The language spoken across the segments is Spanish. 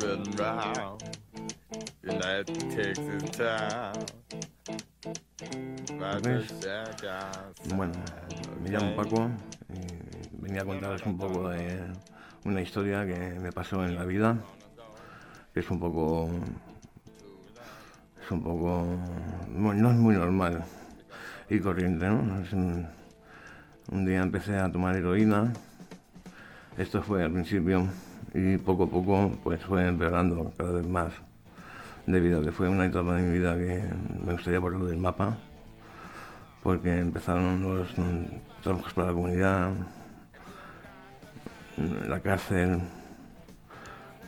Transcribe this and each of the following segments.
been round. And that takes its time. But the ¿Ves? shack outside, Bueno, me llamo Paco y venía a contaros un poco de una historia que me pasó en la vida, que es un poco. es un poco. no es muy normal y corriente, ¿no? Es un, un día empecé a tomar heroína, esto fue al principio, y poco a poco pues fue empeorando cada vez más, debido a que fue una etapa de mi vida que me gustaría borrar del mapa porque empezaron los mm, trabajos para la comunidad, mm, la cárcel,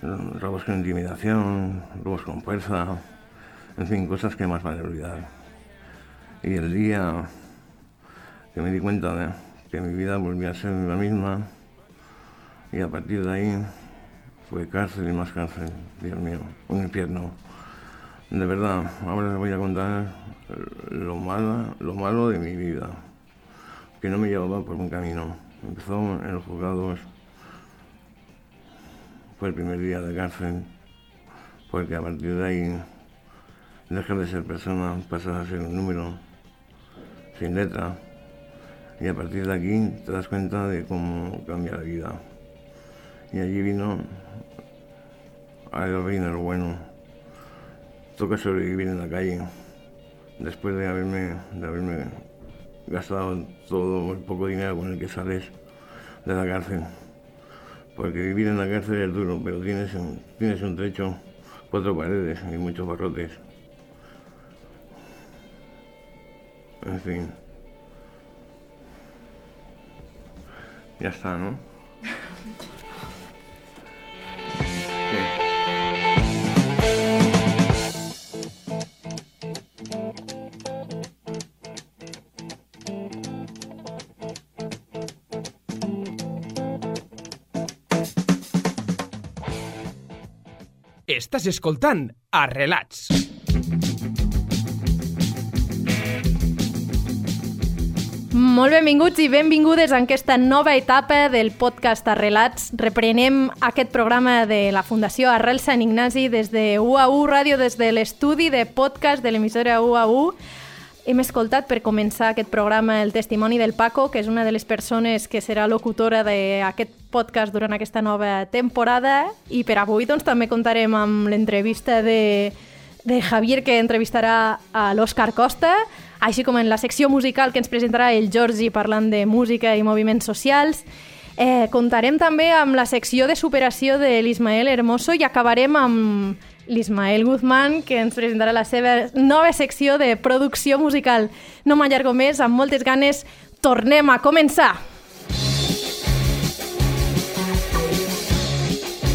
mm, robos con intimidación, robos con fuerza, en fin, cosas que más vale olvidar. Y el día que me di cuenta de que mi vida volvía a ser la misma, y a partir de ahí fue cárcel y más cárcel, Dios mío, un infierno. De verdad, ahora les voy a contar lo malo, lo malo de mi vida, que no me llevaba por un camino. Empezó en los juzgados, fue el primer día de cárcel, porque a partir de ahí dejas de ser persona, pasas a ser un número sin letra, y a partir de aquí te das cuenta de cómo cambia la vida. Y allí vino, vino lo bueno toca sobrevivir en la calle después de haberme, de haberme gastado todo el poco dinero con el que sales de la cárcel. Porque vivir en la cárcel es duro, pero tienes un, tienes un techo, cuatro paredes y muchos barrotes. En fin. Ya está, ¿no? Estàs escoltant Arrelats. Molt benvinguts i benvingudes en aquesta nova etapa del podcast Arrelats. Reprenem aquest programa de la Fundació Arrel Sant Ignasi des de UAU Ràdio, des de l'estudi de podcast de l'emissora UAU. Hem escoltat per començar aquest programa el testimoni del Paco, que és una de les persones que serà locutora d'aquest podcast durant aquesta nova temporada i per avui doncs, també contarem amb l'entrevista de, de Javier que entrevistarà a l'Òscar Costa, així com en la secció musical que ens presentarà el Jordi parlant de música i moviments socials. Eh, contarem també amb la secció de superació de l'Ismael Hermoso i acabarem amb l'Ismael Guzmán, que ens presentarà la seva nova secció de producció musical. No m'allargo més, amb moltes ganes, tornem a començar!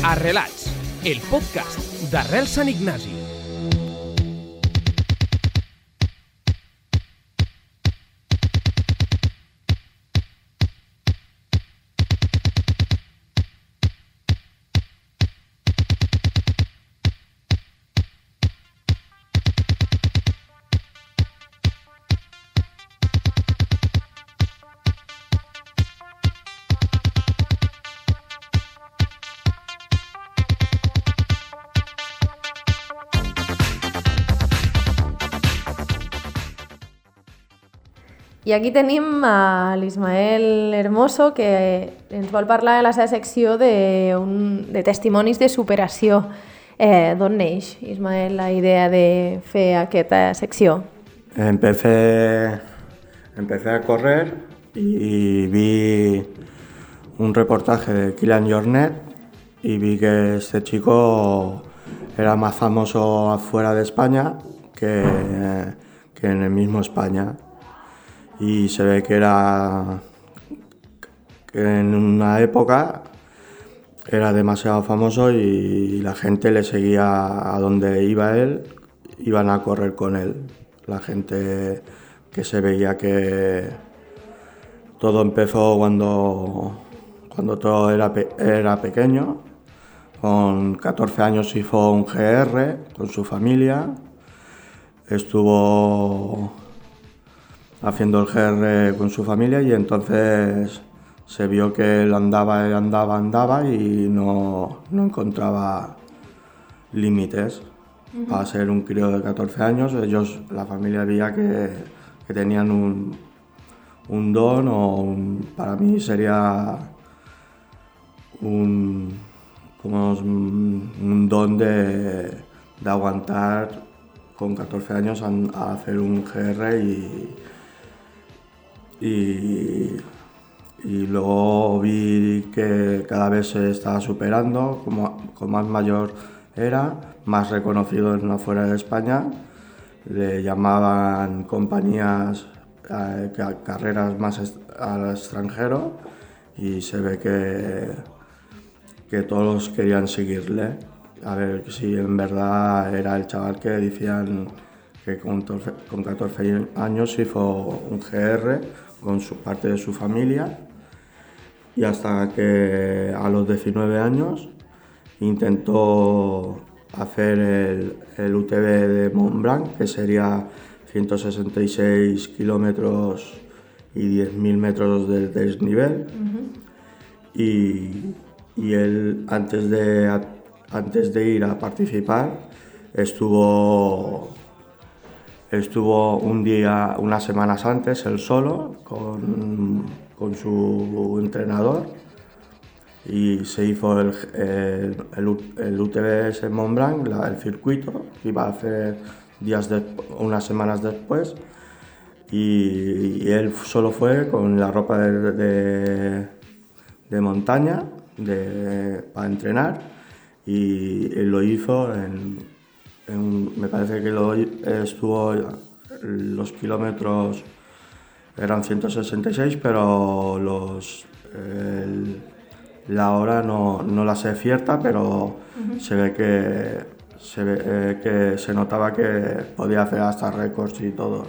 Arrelats, el podcast d'Arrel Sant Ignasi. I aquí tenim a l'Ismael Hermoso, que ens vol parlar de la seva secció de, un, de testimonis de superació. Eh, D'on neix, Ismael, la idea de fer aquesta secció? Empecé, empecé a correr y vi un reportaje de Kylian Jornet y vi que este chico era más famoso afuera de España que, que en el mismo España. Y se ve que era que en una época era demasiado famoso y la gente le seguía a donde iba él, iban a correr con él. La gente que se veía que todo empezó cuando, cuando todo era, era pequeño. Con 14 años hizo un GR con su familia. Estuvo haciendo el GR con su familia y entonces se vio que él andaba, andaba, andaba y no, no encontraba límites. Para ser un crío de 14 años, ellos, la familia veía que, que tenían un, un don o un- para mí sería un, como un un don de, de aguantar con 14 años a, a hacer un GR y, y, y luego vi que cada vez se estaba superando, como, como más mayor era, más reconocido en afuera de España, le llamaban compañías, eh, ca- carreras más al extranjero y se ve que, que todos querían seguirle. A ver si en verdad era el chaval que decían que con 14, con 14 años hizo un GR con su parte de su familia y hasta que a los 19 años intentó hacer el, el UTV de Mont Blanc, que sería 166 kilómetros y 10.000 metros de desnivel. y, y él, antes de, antes de ir a participar, estuvo, estuvo un día, unas semanas antes, él solo, con, con su entrenador y se hizo el, el, el U- el UTVS en Mont Blanc, la- el circuito, que iba a hacer días de- unas semanas después. Y, él solo fue con la ropa de, de- de montaña para entrenar y, lo hizo en, en- me parece que lo, estuvo los kilómetros eran 166 pero los el- la hora no, no la sé cierta pero se ve que se ve eh, que se notaba que podía hacer hasta récords y todo.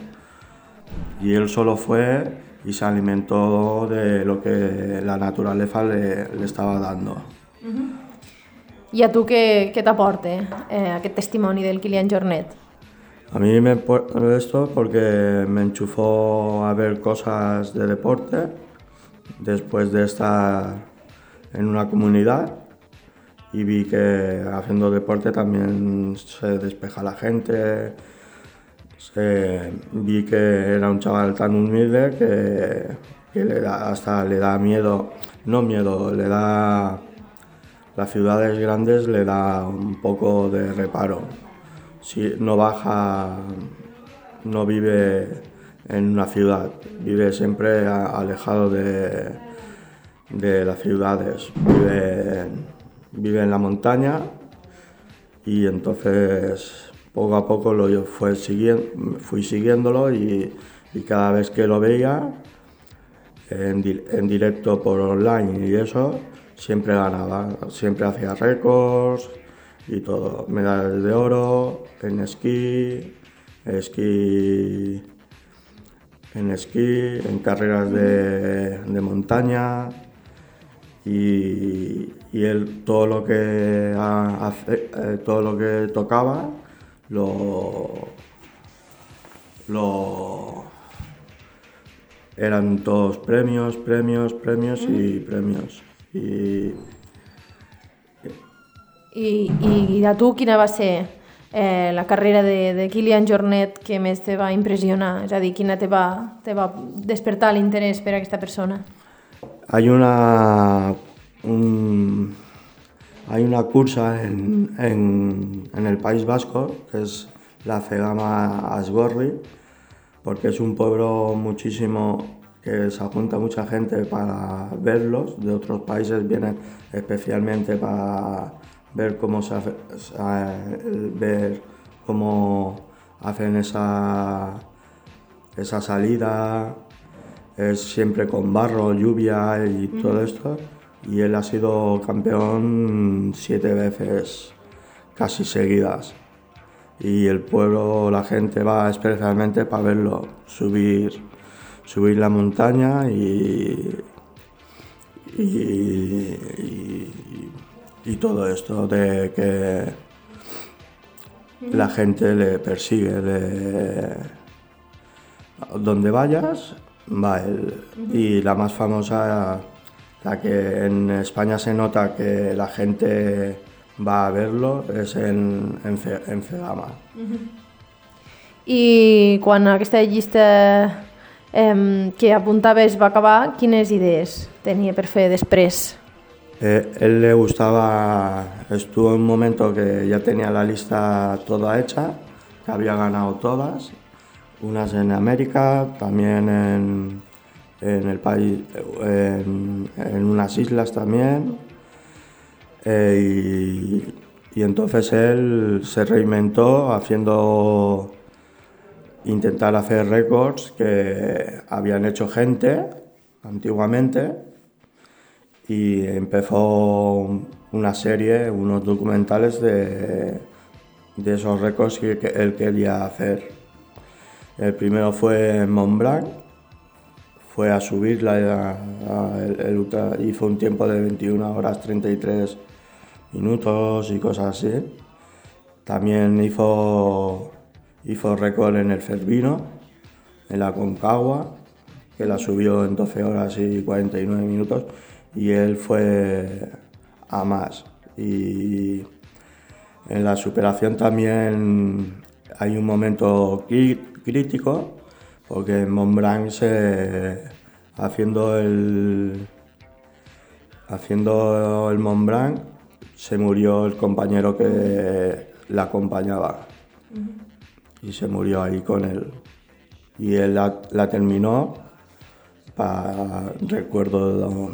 Y él solo fue y se alimentó de lo que la naturaleza le, le estaba dando. I a tu què, què t'aporta eh, aquest testimoni del Kilian Jornet? A mí me po- esto porque me enchufó a ver cosas de deporte después de estar en una comunidad y vi que haciendo deporte también se despeja la gente. Se- vi que era un chaval tan humilde que, que le da, hasta le da miedo, no miedo, le da las ciudades grandes le da un poco de reparo. Si no baja, no vive en una ciudad, vive siempre alejado de, de las ciudades, vive, vive en la montaña y entonces poco a poco lo yo siguiendo, fui siguiéndolo y, y cada vez que lo veía en, en directo por online y eso, siempre ganaba, siempre hacía récords y todo, medallas de oro en esquí, esquí, en esquí, en carreras de, de montaña y, y él todo lo que hace- eh, todo lo que tocaba lo lo eran todos premios, premios, premios y premios. Y I, i a tu quina va ser eh, la carrera de, de Kilian Jornet que més te va impressionar? És a dir, quina te va, te va despertar l'interès per a aquesta persona? hay una un- hay una cursa en, en- en el País Vasco que es la Cegama Asgorri porque es un pueblo muchísimo que se junta mucha gente para verlos de otros países vienen especialmente para ver cómo se hace, sa- ver cómo hacen esa esa salida es siempre con barro, lluvia y todo esto. Y él ha sido campeón siete veces casi seguidas. Y el pueblo, la gente va especialmente para verlo, subir, subir la montaña y, y, y- y todo esto de que la gente le persigue, le, donde vayas, va él. Y la más famosa, la que en España se nota que la gente va a verlo és en, en, Fe, en Fegama. I quan aquesta llista eh, que apuntaves va acabar, quines idees tenia per fer després? Eh, él le gustaba, estuvo en un momento que ya tenía la lista toda hecha, que había ganado todas, unas en América, también en, en el país, en, en unas islas también. Eh, y, y entonces él se reinventó haciendo, intentar hacer récords que habían hecho gente antiguamente y empezó una serie, unos documentales de, de esos récords que, él quería hacer. El primero fue Mont Blanc, fue a subirla, a- a- el- el ultra- hizo un tiempo de 21 horas 33 minutos y cosas así. También hizo, hizo récord en el Cervino, en la Concagua, que la subió en 12 horas y 49 minutos, y él fue a más. Y en la superación también hay un momento crí- crítico, porque en Mont Blanc se, haciendo el haciendo el se murió el compañero que la acompañaba y se murió ahí con él y él la, la terminó para recuerdo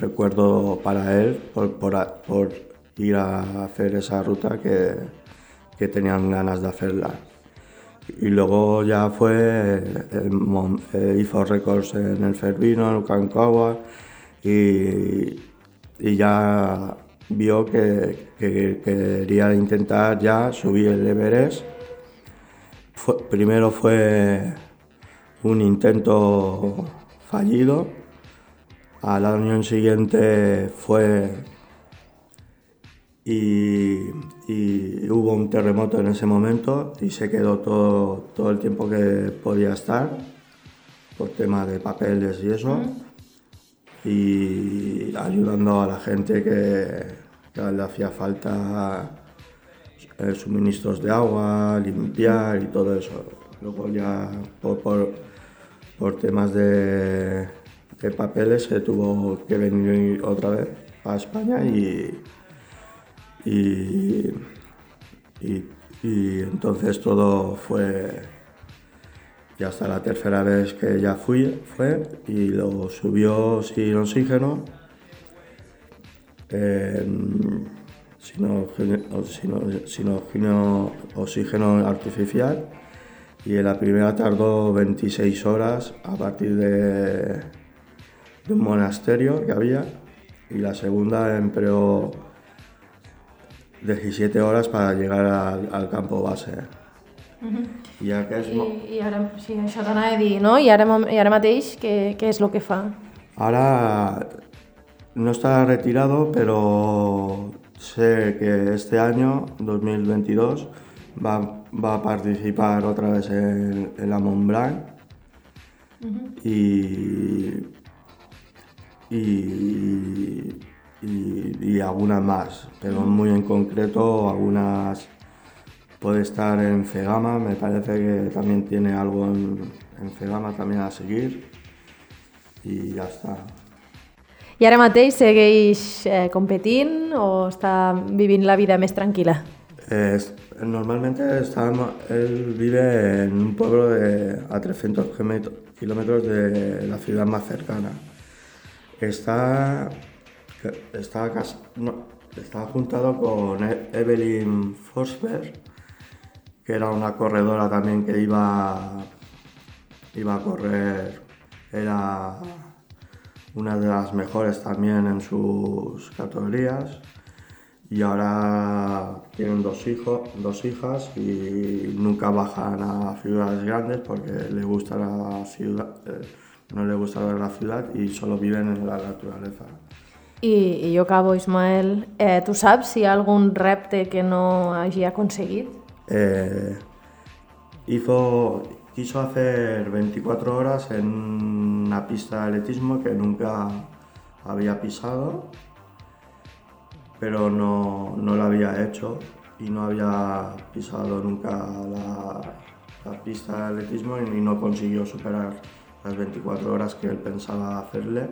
recuerdo para él por, por por ir a hacer esa ruta que, que tenían ganas de hacerla y luego ya fue el Mon- eh, hizo récords en el Cervino, en el Concagua y, y ya vio que, que quería intentar ya subir el Everest. Fue- primero fue un intento fallido, al año siguiente fue y, y hubo un terremoto en ese momento y se quedó todo, todo el tiempo que podía estar por tema de papeles y eso. Y ayudando a la gente que, que le hacía falta eh, suministros de agua, limpiar y todo eso. Luego ya por, por, por temas de, de papeles se tuvo que venir otra vez a España y, y, y, y entonces todo fue ya hasta la tercera vez que ya fui fue y lo subió sin oxígeno eh, sin, oxígeno, sin- sin oxígeno- artificial y en la primera tardó 26 horas a partir de, de un monasterio que había y la segunda empleó 17 horas para llegar al, al campo base. I aquest, I, i ara, sí, això t'anava a dir, no? I ara, i ara mateix, què, què és el que fa? Ahora no está retirado, pero sé que este año, 2022, va, va a participar otra vez en, en la Mont Blanc y, y, y, y algunas más, pero muy en concreto algunas puede estar en Cegama, me parece que también tiene algo en, en Cegama también a seguir. Y ya está. I ara mateix segueix eh, competint o està vivint la vida més tranquil·la? Es- normalmente está, él vive en un pueblo de, a 300 kilómetros- de la ciudad más cercana. Está, está, no, está juntado con E- Evelyn Forsberg, que era una corredora también que iba, iba a correr, era una de las mejores también en sus categorías y ahora tienen dos hijos, dos hijas y nunca bajan a ciudades grandes porque le gusta la ciudad, eh, no le gusta ver la ciudad y solo viven en la naturaleza. I, i jo acabo, Ismael. Eh, tu saps si hi ha algun repte que no hagi aconseguit? Eh, hizo, quiso hacer 24 horas en una pista de atletismo que nunca había pisado pero no, no lo había hecho y no había pisado nunca la, la pista de atletismo y no consiguió superar las 24 horas que él pensaba hacerle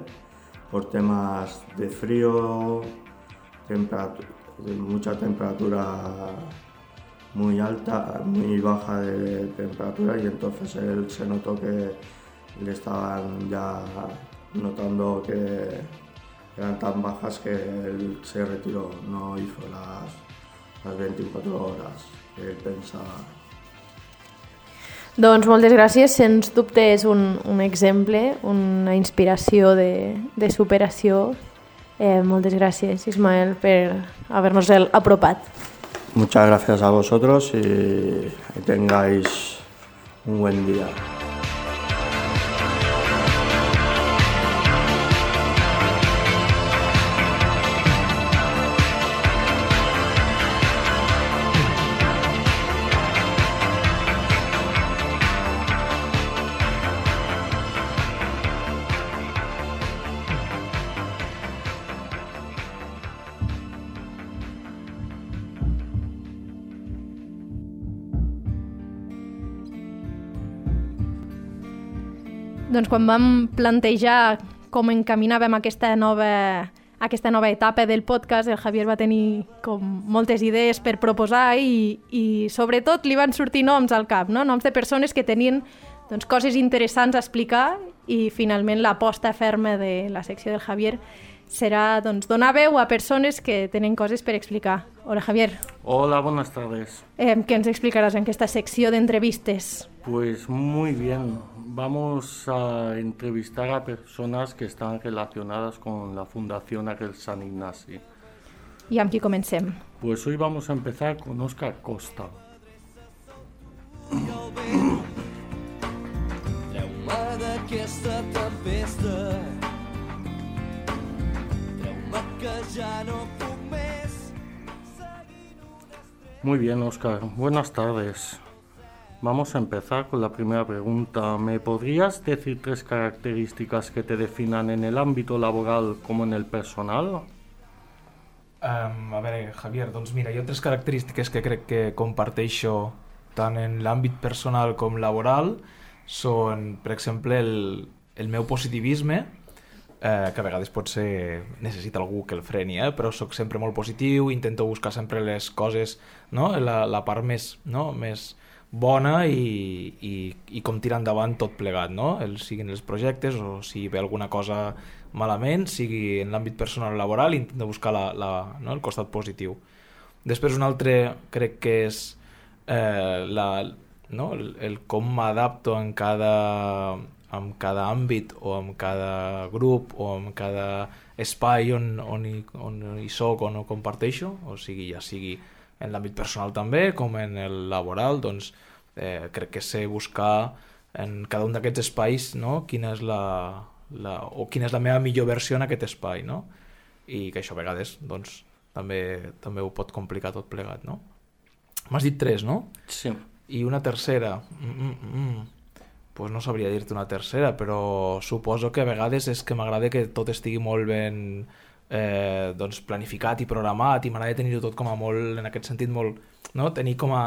por temas de frío, de mucha temperatura muy alta, muy baja de temperatura y entonces él se notó que le estaban ya notando que eran tan bajas que él se retiró, no hizo las, las 24 horas que él pensaba. Doncs moltes gràcies, sens dubte és un, un exemple, una inspiració de, de superació. Eh, moltes gràcies, Ismael, per haver-nos apropat. Muchas gracias a vosotros y, y tengáis un buen día. Doncs quan vam plantejar com encaminàvem aquesta nova, aquesta nova etapa del podcast, el Javier va tenir com moltes idees per proposar i, i sobretot li van sortir noms al cap, no? noms de persones que tenien doncs, coses interessants a explicar i finalment l'aposta ferma de la secció del Javier serà doncs, donar veu a persones que tenen coses per explicar. Hola, Javier. Hola, buenas tardes. Eh, què ens explicaràs en aquesta secció d'entrevistes? Pues muy bien. Vamos a entrevistar a personas que están relacionadas con la Fundación Aquel San Ignasi. I amb qui comencem? Pues hoy vamos a empezar con Oscar Costa. Treu-me d'aquesta tempesta Muy bien, Oscar. Buenas tardes. Vamos a empezar con la primera pregunta. ¿Me podrías decir tres características que te definan en el ámbito laboral como en el personal? Um, a veure, Javier, doncs mira, hi ha tres característiques que crec que comparteixo tant en l'àmbit personal com laboral. Són, per exemple, el, el meu positivisme, eh, que a vegades pot ser necessita algú que el freni, eh? però sóc sempre molt positiu, intento buscar sempre les coses, no? la, la part més, no? més bona i, i, i com tirar endavant tot plegat, no? El, siguin els projectes o si ve alguna cosa malament, sigui en l'àmbit personal o laboral, intento buscar la, la, no? el costat positiu. Després un altre crec que és eh, la, no? el, el com m'adapto en cada, en cada àmbit o en cada grup o en cada espai on, on, hi, on hi soc o no comparteixo, o sigui, ja sigui en l'àmbit personal també, com en el laboral, doncs eh, crec que sé buscar en cada un d'aquests espais no? quina és la, la, o quina és la meva millor versió en aquest espai, no? I que això a vegades doncs, també, també ho pot complicar tot plegat, no? M'has dit tres, no? Sí. I una tercera... Mm, mm, mm. Pues no sabria dir-te una tercera, però suposo que a vegades és que m'agrada que tot estigui molt ben eh, doncs planificat i programat i m'agrada tenir-ho tot com a molt, en aquest sentit, molt, no? tenir com a,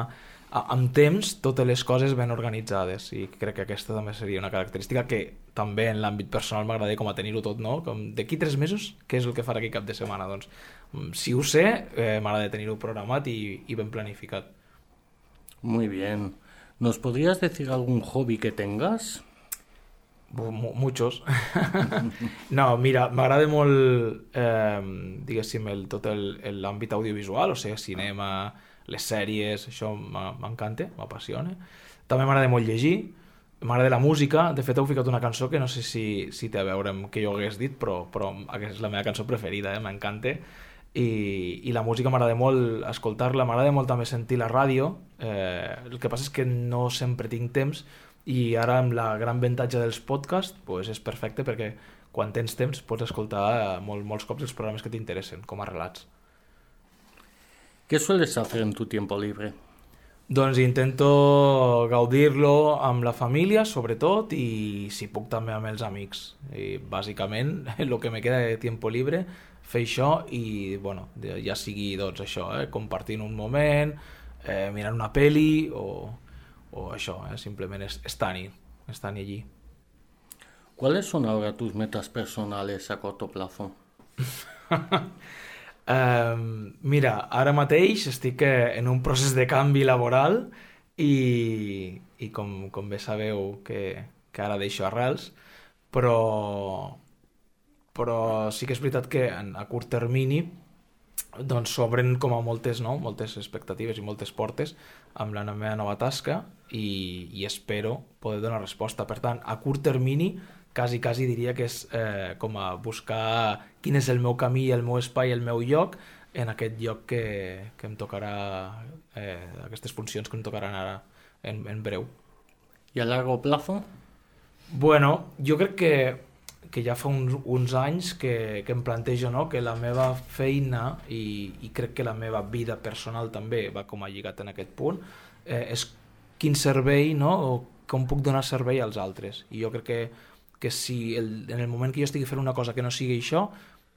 a, amb temps totes les coses ben organitzades i crec que aquesta també seria una característica que també en l'àmbit personal m'agrada com a tenir-ho tot, no? Com d'aquí tres mesos, què és el que farà aquí cap de setmana? Doncs, mm, si ho sé, eh, m'agrada tenir-ho programat i, i ben planificat. Muy bien. ¿Nos podrías decir algún hobby que tengas? Muchos. no, mira, m'agrada molt, eh, diguéssim, el, tot l'àmbit audiovisual, o sigui, cinema, les sèries, això m'encanta, m'apassiona. També m'agrada molt llegir, m'agrada la música, de fet heu ficat una cançó que no sé si, si té a veure amb què jo hagués dit, però, però aquesta és la meva cançó preferida, eh? m'encanta. I, I la música m'agrada molt escoltar-la, m'agrada molt també sentir la ràdio, eh, el que passa és que no sempre tinc temps i ara amb la gran avantatge dels podcasts pues és perfecte perquè quan tens temps pots escoltar eh, molt, molts cops els programes que t'interessen, com a relats. ¿Qué sueles hacer en tu tiempo libre? Doncs intento gaudir-lo amb la família, sobretot, i si puc també amb els amics. I bàsicament, el que me queda de tiempo libre, fer això i, bueno, ja sigui, doncs, això, eh, compartint un moment, eh, mirant una peli o, o això, eh, simplement es- estar-hi, estar-hi allí. ¿Cuáles son ahora tus metas personales a corto plazo? Um, mira, ara mateix estic eh, en un procés de canvi laboral i, i com, com bé sabeu que, que ara deixo arrels, però, però sí que és veritat que en, a curt termini doncs s'obren com a moltes, no? moltes expectatives i moltes portes amb la meva nova tasca i, i espero poder donar resposta. Per tant, a curt termini quasi, quasi diria que és eh, com a buscar quin és el meu camí, el meu espai, el meu lloc en aquest lloc que, que em tocarà, eh, aquestes funcions que em tocaran ara en, en breu. ¿Y a largo plazo? Bueno, jo crec que, que ja fa uns, uns anys que, que em plantejo no? que la meva feina i, i crec que la meva vida personal també va com a lligat en aquest punt, eh, és quin servei no? o com puc donar servei als altres. I jo crec que, que si el, en el moment que jo estigui fent una cosa que no sigui això,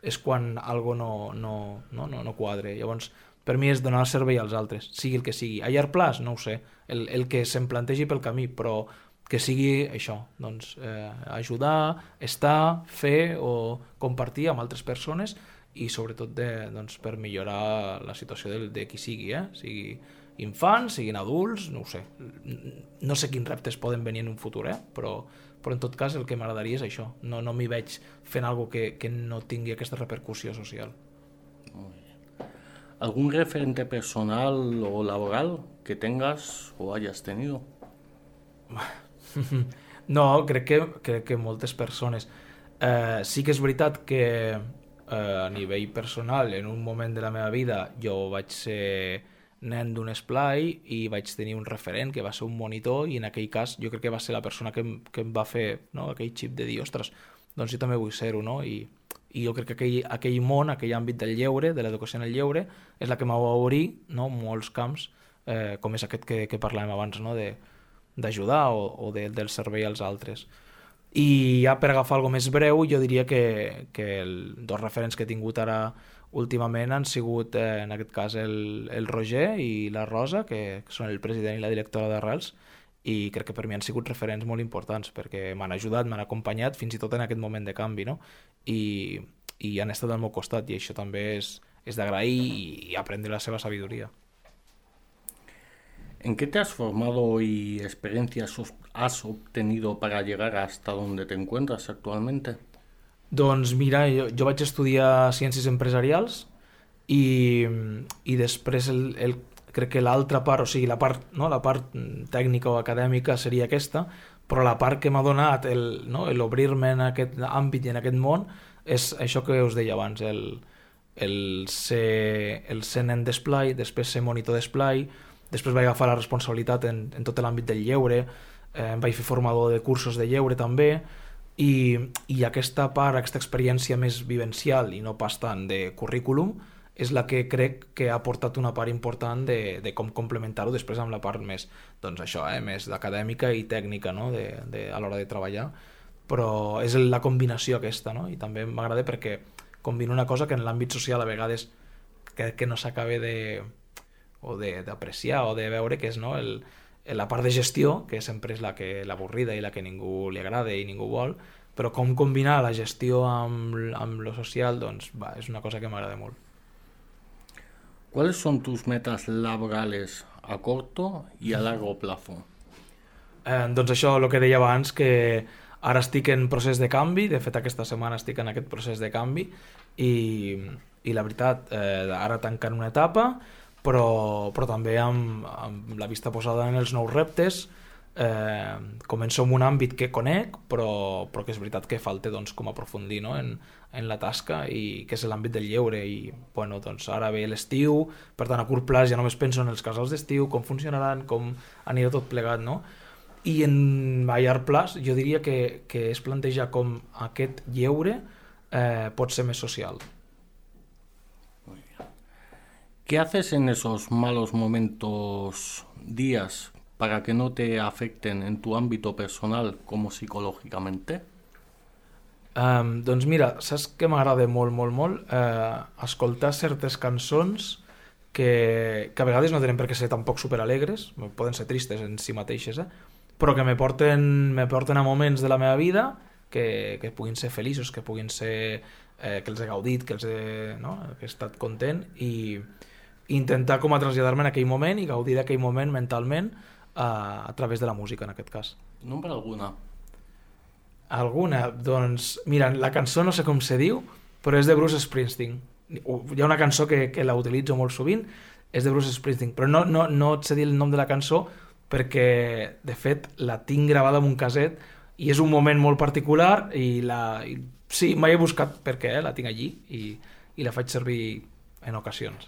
és quan algo no, no, no, no, no quadre. Llavors, per mi és donar servei als altres, sigui el que sigui. A llarg plaç, no ho sé, el, el que se'm plantegi pel camí, però que sigui això, doncs, eh, ajudar, estar, fer o compartir amb altres persones i sobretot de, doncs, per millorar la situació de, de qui sigui, eh? sigui infants, siguin adults, no ho sé. No sé quins reptes poden venir en un futur, eh? però, però en tot cas el que m'agradaria és això. No, no m'hi veig fent algo que, que no tingui aquesta repercussió social. ¿Algún referente personal o laboral que tengas o hayas tenido? No, crec que, crec que moltes persones. Eh, sí que és veritat que eh, a nivell personal, en un moment de la meva vida, jo vaig ser nen d'un esplai i vaig tenir un referent que va ser un monitor i en aquell cas jo crec que va ser la persona que, em- que em va fer no? aquell xip de dir, ostres, doncs jo també vull ser-ho, no? I, i jo crec que aquell, aquell món, aquell àmbit del lleure, de l'educació en el lleure, és la que m'ha obrir no? molts camps, eh, com és aquest que, que parlàvem abans, no? de, d'ajudar o, o de, del servei als altres. I ja per agafar alguna més breu, jo diria que, que el, dos referents que he tingut ara últimament han sigut, eh, en aquest cas, el, el Roger i la Rosa, que, que són el president i la directora d'Arrels, i crec que per mi han sigut referents molt importants perquè m'han ajudat, m'han acompanyat fins i tot en aquest moment de canvi no? I, i han estat al meu costat i això també és, és d'agrair i, i aprendre la seva sabidoria. ¿En qué te has formado y experiencias has obtenido para llegar hasta donde te encuentras actualmente? Doncs mira, jo, jo vaig estudiar Ciències Empresarials i, i després el, el, crec que l'altra part, o sigui, la part, no, la part tècnica o acadèmica seria aquesta, però la part que m'ha donat el, no, en aquest àmbit i en aquest món és això que us deia abans, el, el, ser, el ser nen d'esplai, després ser monitor d'esplai, després vaig agafar la responsabilitat en, en tot l'àmbit del lleure, eh, vaig fer formador de cursos de lleure també, i, i aquesta part, aquesta experiència més vivencial i no pas tant de currículum és la que crec que ha portat una part important de, de com complementar-ho després amb la part més, doncs això, eh, més acadèmica i tècnica no? de, de, a l'hora de treballar però és la combinació aquesta no? i també m'agrada perquè combina una cosa que en l'àmbit social a vegades que, que no s'acabe de o de- d'apreciar o de veure que és no, el, la part de gestió, que sempre és la que l'avorrida i la que ningú li agrada i ningú vol, però com combinar la gestió amb, amb lo social, doncs va, és una cosa que m'agrada molt. ¿Cuáles son tus metas laborales a corto y a largo plazo? Eh, doncs això, el que deia abans, que ara estic en procés de canvi, de fet aquesta setmana estic en aquest procés de canvi i, i la veritat, eh, ara tancant una etapa, però, però també amb, amb la vista posada en els nous reptes, eh, començo amb un àmbit que conec, però, però que és veritat que falta doncs, com aprofundir no? en, en la tasca i que és l'àmbit del lleure i bueno, doncs ara ve l'estiu, per tant a curt plaç ja només penso en els casals d'estiu, com funcionaran, com anirà tot plegat, no? I en a llarg plaç jo diria que, que es planteja com aquest lleure eh, pot ser més social. ¿Qué haces en esos malos momentos, días, para que no te afecten en tu ámbito personal como psicològicamente? Um, doncs mira, saps què m'agrada molt, molt, molt? Uh, escoltar certes cançons que, que a vegades no tenen per què ser tampoc superalegres, poden ser tristes en si mateixes, eh? però que me porten, me porten a moments de la meva vida que, que puguin ser feliços, que puguin ser eh, que els he gaudit, que, els he, no? que he estat content i intentar com a traslladar-me en aquell moment i gaudir d'aquell moment mentalment a, a través de la música en aquest cas. Nombre alguna. Alguna? Doncs mira, la cançó no sé com se diu, però és de Bruce Springsteen. Hi ha una cançó que, que la utilitzo molt sovint, és de Bruce Springsteen, però no, no, no et sé dir el nom de la cançó perquè, de fet, la tinc gravada en un caset i és un moment molt particular i la... I, sí, mai he buscat per què, eh? la tinc allí i, i la faig servir en ocasions.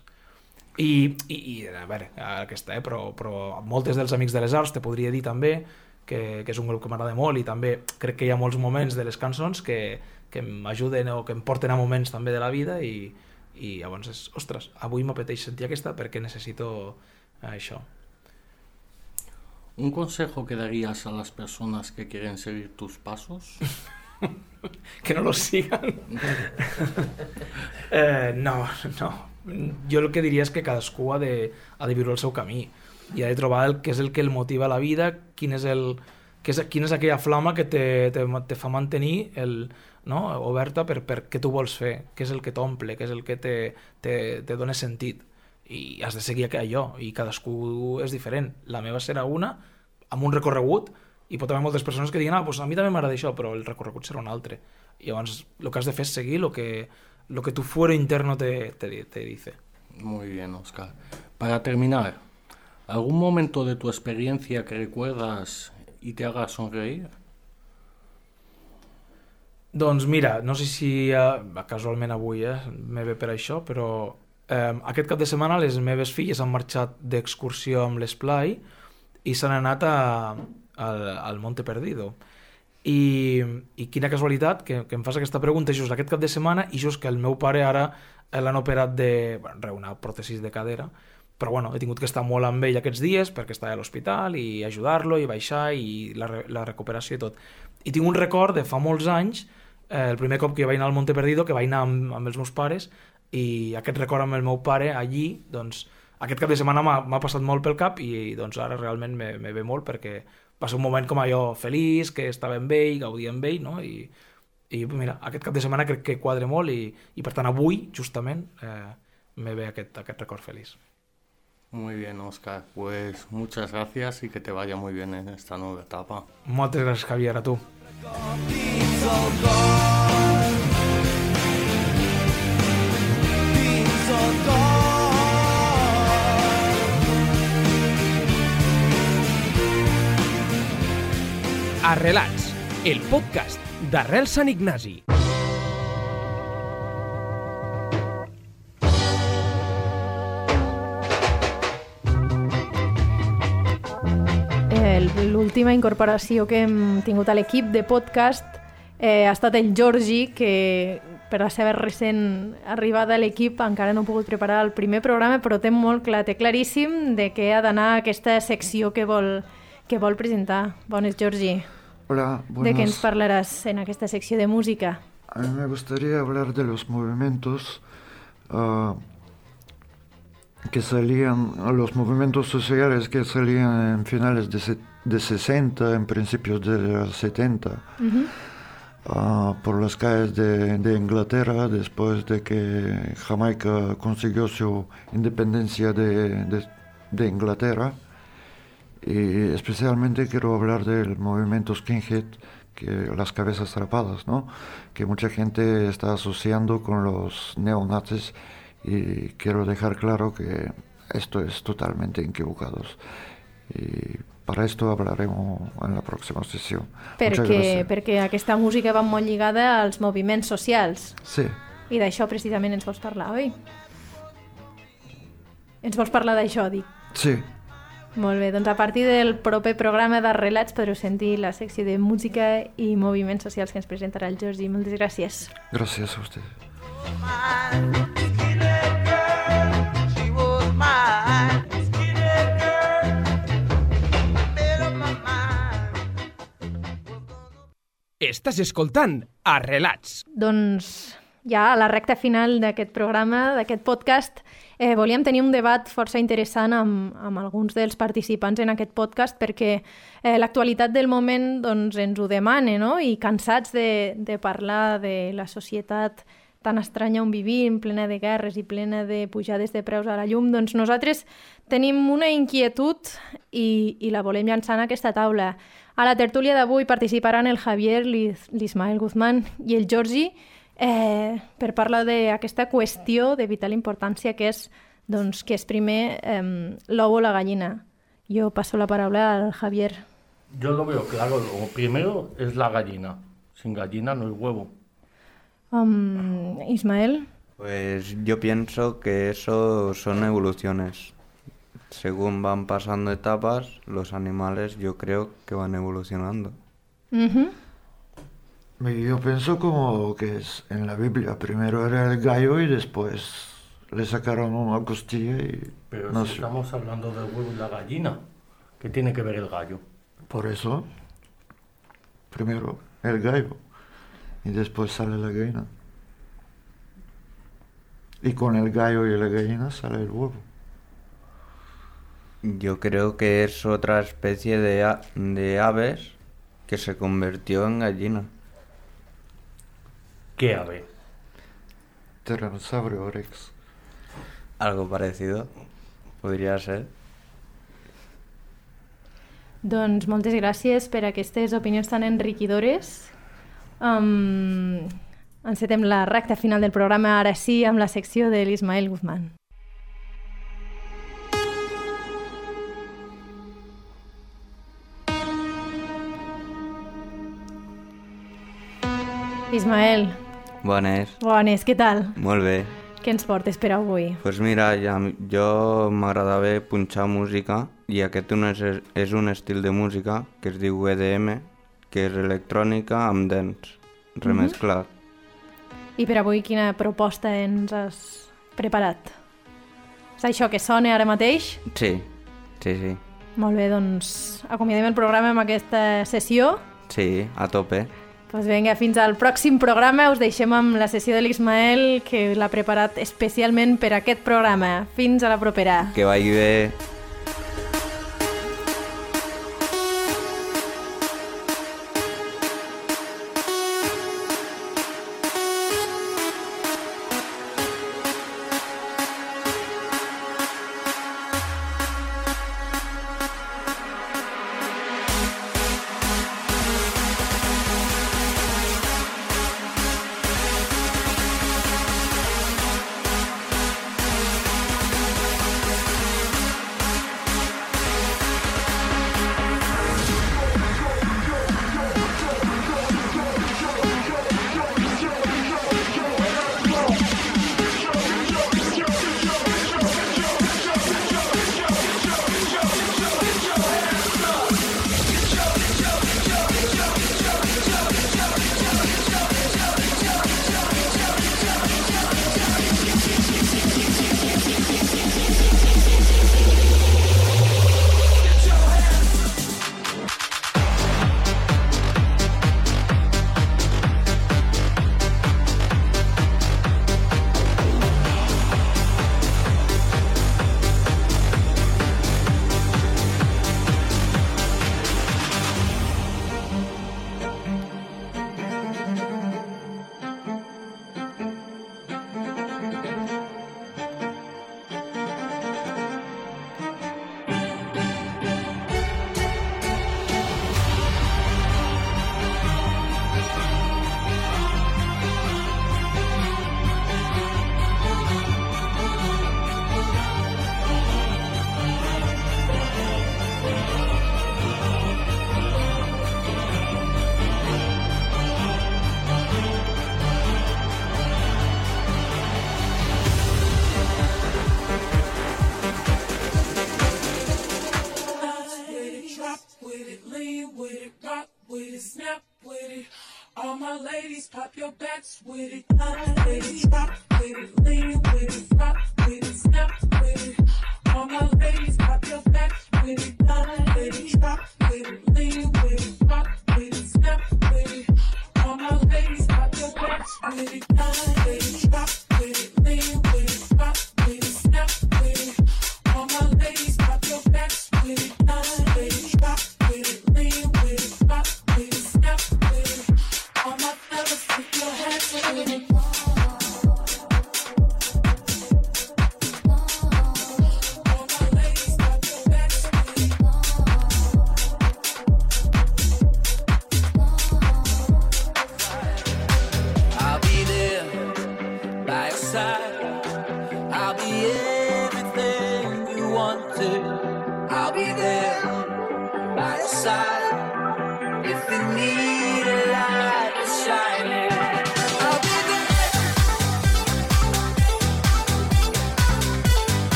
I, i, i a veure, aquesta, eh? però, però moltes dels Amics de les Arts te podria dir també que, que és un grup que m'agrada molt i també crec que hi ha molts moments de les cançons que, que m'ajuden o que em porten a moments també de la vida i, i llavors és, ostres, avui m'apeteix sentir aquesta perquè necessito eh, això. ¿Un consejo que darías a las personas que quieren seguir tus pasos? que no los sigan. eh, no, no. Jo el que diria és que cadascú ha de, ha de viure el seu camí i ha de trobar el que és el que el motiva a la vida, quin és el, que és, quina és aquella flama que te, te, te fa mantenir el, no? oberta per, per què tu vols fer, què és el que t'omple, què és el que te, te, te dona sentit i has de seguir allò i cadascú és diferent. La meva serà una amb un recorregut i pot haver moltes persones que diguin ah, pues a mi també m'agrada això, però el recorregut serà un altre. I llavors el que has de fer és seguir el que, lo que tu fuero interno te, te, te dice. Muy bien, Oscar. Para terminar, ¿algún momento de tu experiencia que recuerdas y te haga sonreír? Doncs mira, no sé si eh, casualment avui eh, me ve per això, però eh, aquest cap de setmana les meves filles han marxat d'excursió amb l'esplai i s'han anat a, al, al Monte Perdido. I, i quina casualitat que, que em fas aquesta pregunta just aquest cap de setmana i just que el meu pare ara l'han operat de bueno, una pròtesis de cadera. Però bueno, he tingut que estar molt amb ell aquests dies perquè estava a l'hospital i ajudar-lo i baixar i la, la recuperació i tot. I tinc un record de fa molts anys eh, el primer cop que vaig anar al Monte Perdido que vaig anar amb, amb els meus pares i aquest record amb el meu pare allí doncs aquest cap de setmana m'ha passat molt pel cap i doncs ara realment me, me ve molt perquè va ser un moment com allò feliç, que estava amb ell, gaudia amb ell, no? I, i mira, aquest cap de setmana crec que quadre molt i, i per tant avui, justament, eh, me ve aquest, aquest record feliç. Muy bien, Oscar. Pues muchas gracias y que te vaya muy bien en esta nueva etapa. Moltes gràcies, Javier, a tu. Arrelats, el podcast d'Arrel Sant Ignasi. L'última incorporació que hem tingut a l'equip de podcast eh, ha estat el Georgi, que per la seva recent arribada a l'equip encara no ha pogut preparar el primer programa, però té molt clar, té claríssim de què ha d'anar aquesta secció que vol, que vol presentar. Bones, Georgi. Hola, De què ens buenas. parlaràs en aquesta secció de música? A mí me gustaría hablar de los movimientos ah, que salían, los movimientos sociales que salían en finales de, de 60, en principios de los 70, Ujú. ah, por las calles de, de Inglaterra después de que Jamaica consiguió su independencia de, de- de Inglaterra. Y especialmente quiero hablar del movimiento skinhead, que las cabezas rapadas, ¿no? Que mucha gente está asociando con los neonazis y quiero dejar claro que esto es totalmente equivocado. Y para esto hablaremos en la próxima sesión. Muchas Perquè, perquè aquesta música va molt lligada als moviments socials. Sí, I d'això precisament ens vols parlar, oi? Ens vols parlar d'això, dic. sí. Molt bé, doncs a partir del proper programa de relats podreu sentir la secció de música i moviments socials que ens presentarà el Jordi. Moltes gràcies. Gràcies a vostè. Estàs escoltant a Relats. Doncs ja a la recta final d'aquest programa, d'aquest podcast, eh, volíem tenir un debat força interessant amb, amb alguns dels participants en aquest podcast perquè eh, l'actualitat del moment doncs, ens ho demana, no? I cansats de, de parlar de la societat tan estranya on vivim, plena de guerres i plena de pujades de preus a la llum, doncs nosaltres tenim una inquietud i, i la volem llançar en aquesta taula. A la tertúlia d'avui participaran el Javier, l'Ismael Guzmán i el Jordi eh, per parlar d'aquesta qüestió de vital importància que és doncs, que és primer eh, l'ou o la gallina. Yo paso la palabra al Javier. Yo lo veo claro, lo primero es la gallina. Sin gallina no hay huevo. Um, Ismael. Pues yo pienso que eso son evoluciones. Según van pasando etapas, los animales yo creo que van evolucionando. Ujú. Y Yo pienso como que es en la Biblia. Primero era el gallo y después le sacaron una costilla y Pero no si estamos hablando del huevo y la gallina, ¿qué tiene que ver el gallo? Por eso, primero el gallo y después sale la gallina. Y con el gallo y la gallina sale el huevo. Yo creo que es otra especie de, a- de aves que se convirtió en gallina. ¿Qué ave? Tiranosaurio Rex. Algo parecido. Podría ser. Doncs moltes gràcies per aquestes opinions tan enriquidores. Um, encetem la recta final del programa, ara sí, amb la secció de l'Ismael Guzmán. Ismael, Bones. bones, què tal? Molt bé. Què ens portes per avui? Pues mira, ja, jo m'agradava punxar música i aquest un és, és un estil de música que es diu EDM, que és electrònica amb dance, remesclat. I per avui quina proposta ens has preparat? És això que sona ara mateix? Sí, sí, sí. Molt bé, doncs acomiadem el programa amb aquesta sessió. Sí, a tope. Doncs vinga, fins al pròxim programa. Us deixem amb la sessió de l'Ismael, que l'ha preparat especialment per aquest programa. Fins a la propera. Que vagi bé. With it.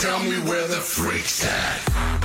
Tell me where the freaks at.